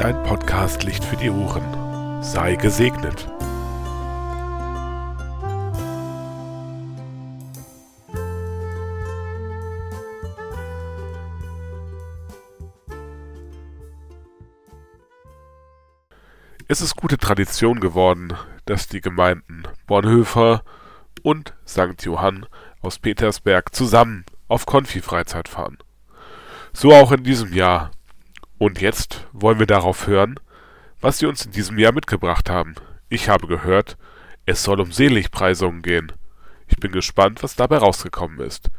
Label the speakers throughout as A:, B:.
A: dein Podcast Licht für die Ohren. Sei gesegnet. Es ist gute Tradition geworden, dass die Gemeinden Bornhöfer und St. Johann aus Petersberg zusammen auf Konfi-Freizeit fahren. So auch in diesem Jahr. Und jetzt wollen wir darauf hören, was sie uns in diesem Jahr mitgebracht haben. Ich habe gehört, es soll um Seligpreisungen gehen. Ich bin gespannt, was dabei rausgekommen ist.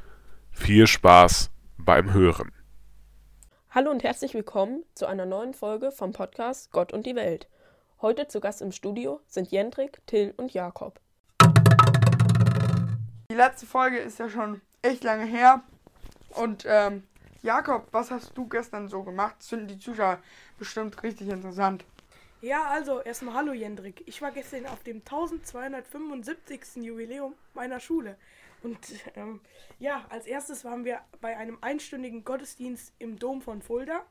A: Viel Spaß beim Hören.
B: Hallo und herzlich willkommen zu einer neuen Folge vom Podcast Gott und die Welt. Heute zu Gast im Studio sind Jendrik, Till und Jakob.
C: Die letzte Folge ist ja schon echt lange her. Und ähm, Jakob, was hast du gestern so gemacht? Das finden die Zuschauer bestimmt richtig interessant.
D: Ja, also erstmal hallo Jendrik. Ich war gestern auf dem 1275. Jubiläum meiner Schule. Und ähm, ja, als erstes waren wir bei einem einstündigen Gottesdienst im Dom von Fulda.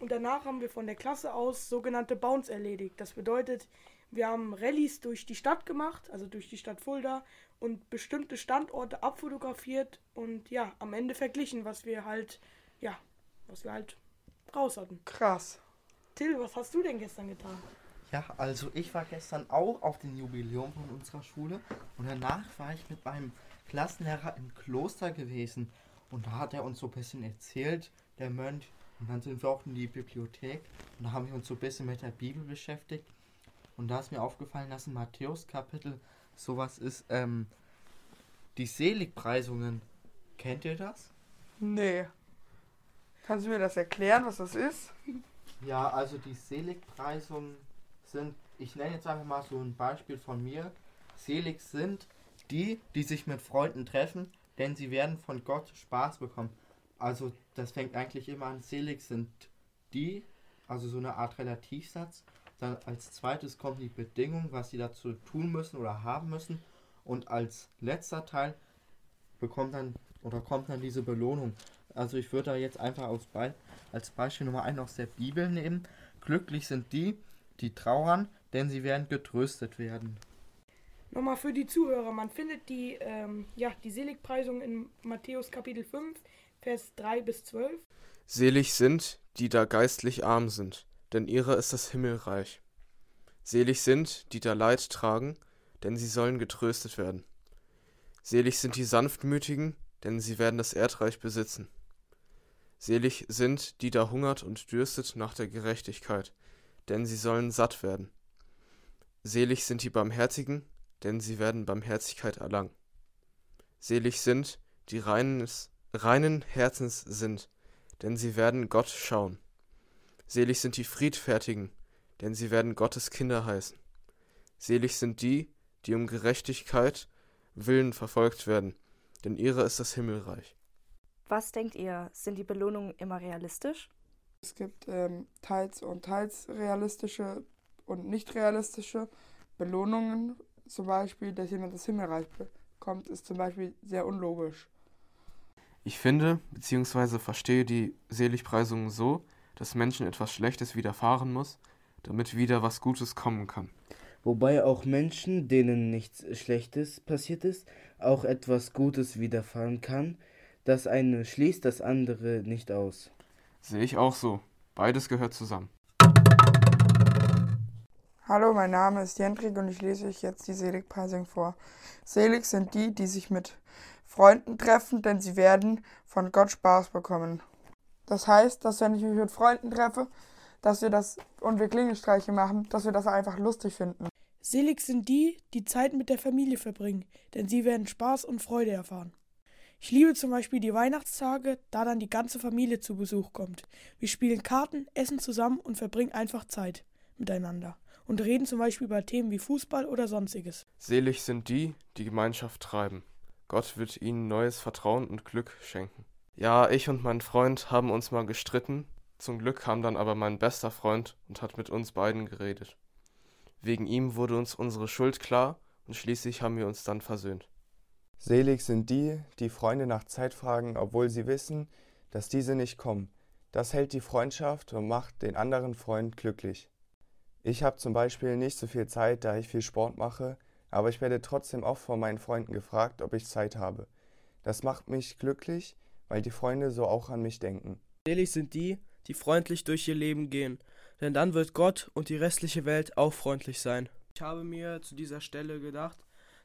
D: Und danach haben wir von der Klasse aus sogenannte Bounce erledigt. Das bedeutet, wir haben Rallyes durch die Stadt gemacht, also durch die Stadt Fulda und bestimmte Standorte abfotografiert und ja, am Ende verglichen, was wir halt, ja, was wir halt raus hatten.
C: Krass.
D: Till, was hast du denn gestern getan?
E: Ja, also ich war gestern auch auf dem Jubiläum von unserer Schule und danach war ich mit meinem Klassenlehrer im Kloster gewesen und da hat er uns so ein bisschen erzählt, der Mönch, und dann sind wir auch in die Bibliothek und da haben wir uns so ein bisschen mit der Bibel beschäftigt und da ist mir aufgefallen, dass im Matthäus Kapitel sowas ist, ähm, die Seligpreisungen. Kennt ihr das?
C: Nee. Kannst du mir das erklären, was das ist?
E: Ja, also die Seligpreisungen sind, ich nenne jetzt einfach mal so ein Beispiel von mir. Selig sind die, die sich mit Freunden treffen, denn sie werden von Gott Spaß bekommen. Also das fängt eigentlich immer an, selig sind die, also so eine Art Relativsatz. Dann als zweites kommt die Bedingung, was sie dazu tun müssen oder haben müssen. Und als letzter Teil bekommt dann oder kommt dann diese Belohnung. Also ich würde da jetzt einfach als, Be als Beispiel Nummer 1 aus der Bibel nehmen. Glücklich sind die, die trauern, denn sie werden getröstet werden.
D: Nochmal für die Zuhörer, man findet die, ähm, ja, die Seligpreisung in Matthäus Kapitel 5, Vers 3 bis 12.
F: Selig sind, die da geistlich arm sind, denn ihrer ist das Himmelreich. Selig sind, die da Leid tragen, denn sie sollen getröstet werden. Selig sind die Sanftmütigen, denn sie werden das Erdreich besitzen. Selig sind, die da hungert und dürstet nach der Gerechtigkeit, denn sie sollen satt werden. Selig sind die Barmherzigen, denn sie werden Barmherzigkeit erlangen. Selig sind, die reines, reinen Herzens sind, denn sie werden Gott schauen. Selig sind die Friedfertigen, denn sie werden Gottes Kinder heißen. Selig sind die, die um Gerechtigkeit willen verfolgt werden, denn ihrer ist das Himmelreich.
G: Was denkt ihr, sind die Belohnungen immer realistisch?
C: Es gibt ähm, teils und teils realistische und nicht realistische Belohnungen. Zum Beispiel, dass jemand das Himmelreich bekommt, ist zum Beispiel sehr unlogisch.
F: Ich finde bzw. verstehe die Seligpreisungen so, dass Menschen etwas Schlechtes widerfahren muss, damit wieder was Gutes kommen kann.
H: Wobei auch Menschen, denen nichts Schlechtes passiert ist, auch etwas Gutes widerfahren kann. Das eine schließt das andere nicht aus.
F: Sehe ich auch so. Beides gehört zusammen.
C: Hallo, mein Name ist Jendrik und ich lese euch jetzt die Seligpreisung vor. Selig sind die, die sich mit Freunden treffen, denn sie werden von Gott Spaß bekommen. Das heißt, dass wenn ich mich mit Freunden treffe, dass wir das und wir Klingelstreiche machen, dass wir das einfach lustig finden.
D: Selig sind die, die Zeit mit der Familie verbringen, denn sie werden Spaß und Freude erfahren. Ich liebe zum Beispiel die Weihnachtstage, da dann die ganze Familie zu Besuch kommt. Wir spielen Karten, essen zusammen und verbringen einfach Zeit miteinander und reden zum Beispiel über Themen wie Fußball oder sonstiges.
F: Selig sind die, die Gemeinschaft treiben. Gott wird ihnen neues Vertrauen und Glück schenken. Ja, ich und mein Freund haben uns mal gestritten, zum Glück kam dann aber mein bester Freund und hat mit uns beiden geredet. Wegen ihm wurde uns unsere Schuld klar und schließlich haben wir uns dann versöhnt.
I: Selig sind die, die Freunde nach Zeit fragen, obwohl sie wissen, dass diese nicht kommen, Das hält die Freundschaft und macht den anderen Freund glücklich. Ich habe zum Beispiel nicht so viel Zeit, da ich viel Sport mache, aber ich werde trotzdem oft von meinen Freunden gefragt, ob ich Zeit habe. Das macht mich glücklich, weil die Freunde so auch an mich denken.
J: Selig sind die, die freundlich durch ihr Leben gehen, denn dann wird Gott und die restliche Welt auch freundlich sein. Ich habe mir zu dieser Stelle gedacht,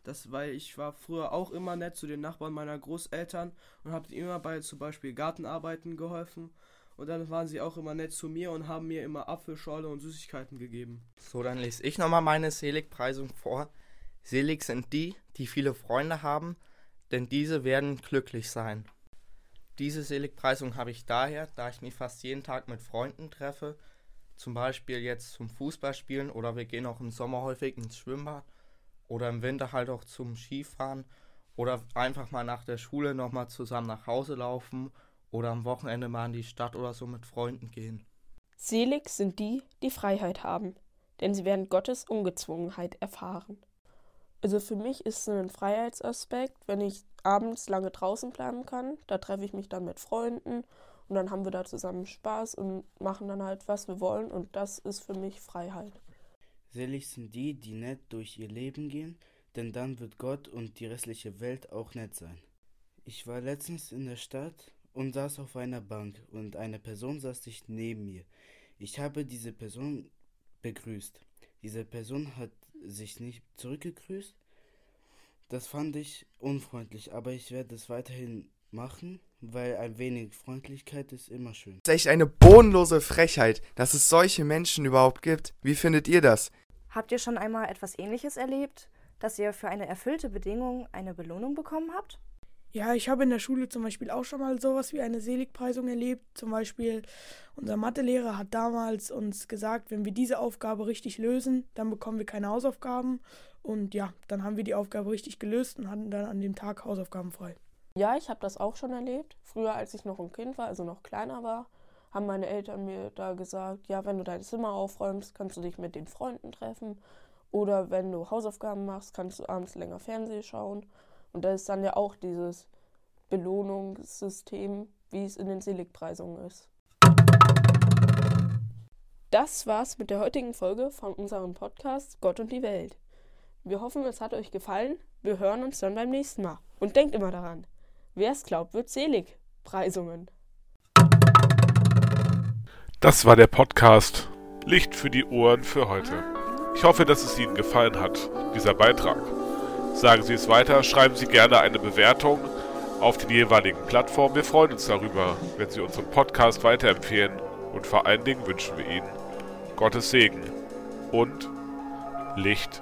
J: dass, weil ich war früher auch immer nett zu den Nachbarn meiner Großeltern und habe immer bei zum Beispiel Gartenarbeiten geholfen. Und dann waren sie auch immer nett zu mir und haben mir immer Apfelschorle und Süßigkeiten gegeben.
E: So, dann lese ich nochmal meine Seligpreisung vor. Selig sind die, die viele Freunde haben, denn diese werden glücklich sein. Diese Seligpreisung habe ich daher, da ich mich fast jeden Tag mit Freunden treffe, zum Beispiel jetzt zum Fußballspielen oder wir gehen auch im Sommer häufig ins Schwimmbad oder im Winter halt auch zum Skifahren oder einfach mal nach der Schule nochmal zusammen nach Hause laufen oder am Wochenende mal in die Stadt oder so mit Freunden gehen.
B: Selig sind die, die Freiheit haben, denn sie werden Gottes Ungezwungenheit erfahren. Also für mich ist es ein Freiheitsaspekt, wenn ich abends lange draußen bleiben kann. Da treffe ich mich dann mit Freunden und dann haben wir da zusammen Spaß und machen dann halt, was wir wollen. Und das ist für mich Freiheit.
H: Selig sind die, die nett durch ihr Leben gehen, denn dann wird Gott und die restliche Welt auch nett sein. Ich war letztens in der Stadt und saß auf einer Bank und eine Person saß sich neben mir. Ich habe diese Person begrüßt. Diese Person hat sich nicht zurückgegrüßt. Das fand ich unfreundlich, aber ich werde es weiterhin machen, weil ein wenig Freundlichkeit ist immer schön.
I: Das ist echt eine bodenlose Frechheit, dass es solche Menschen überhaupt gibt. Wie findet ihr das?
G: Habt ihr schon einmal etwas Ähnliches erlebt, dass ihr für eine erfüllte Bedingung eine Belohnung bekommen habt?
D: Ja, ich habe in der Schule zum Beispiel auch schon mal sowas wie eine Seligpreisung erlebt. Zum Beispiel, unser Mathelehrer hat damals uns gesagt, wenn wir diese Aufgabe richtig lösen, dann bekommen wir keine Hausaufgaben. Und ja, dann haben wir die Aufgabe richtig gelöst und hatten dann an dem Tag Hausaufgaben frei.
B: Ja, ich habe das auch schon erlebt. Früher, als ich noch ein Kind war, also noch kleiner war, haben meine Eltern mir da gesagt, ja, wenn du dein Zimmer aufräumst, kannst du dich mit den Freunden treffen. Oder wenn du Hausaufgaben machst, kannst du abends länger Fernsehen schauen. Und da ist dann ja auch dieses Belohnungssystem, wie es in den Seligpreisungen ist. Das war's mit der heutigen Folge von unserem Podcast Gott und die Welt. Wir hoffen, es hat euch gefallen. Wir hören uns dann beim nächsten Mal. Und denkt immer daran, wer es glaubt, wird selig. Preisungen.
A: Das war der Podcast Licht für die Ohren für heute. Ich hoffe, dass es Ihnen gefallen hat, dieser Beitrag. Sagen Sie es weiter, schreiben Sie gerne eine Bewertung auf den jeweiligen Plattformen. Wir freuen uns darüber, wenn Sie unseren Podcast weiterempfehlen und vor allen Dingen wünschen wir Ihnen Gottes Segen und Licht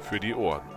A: für die Ohren.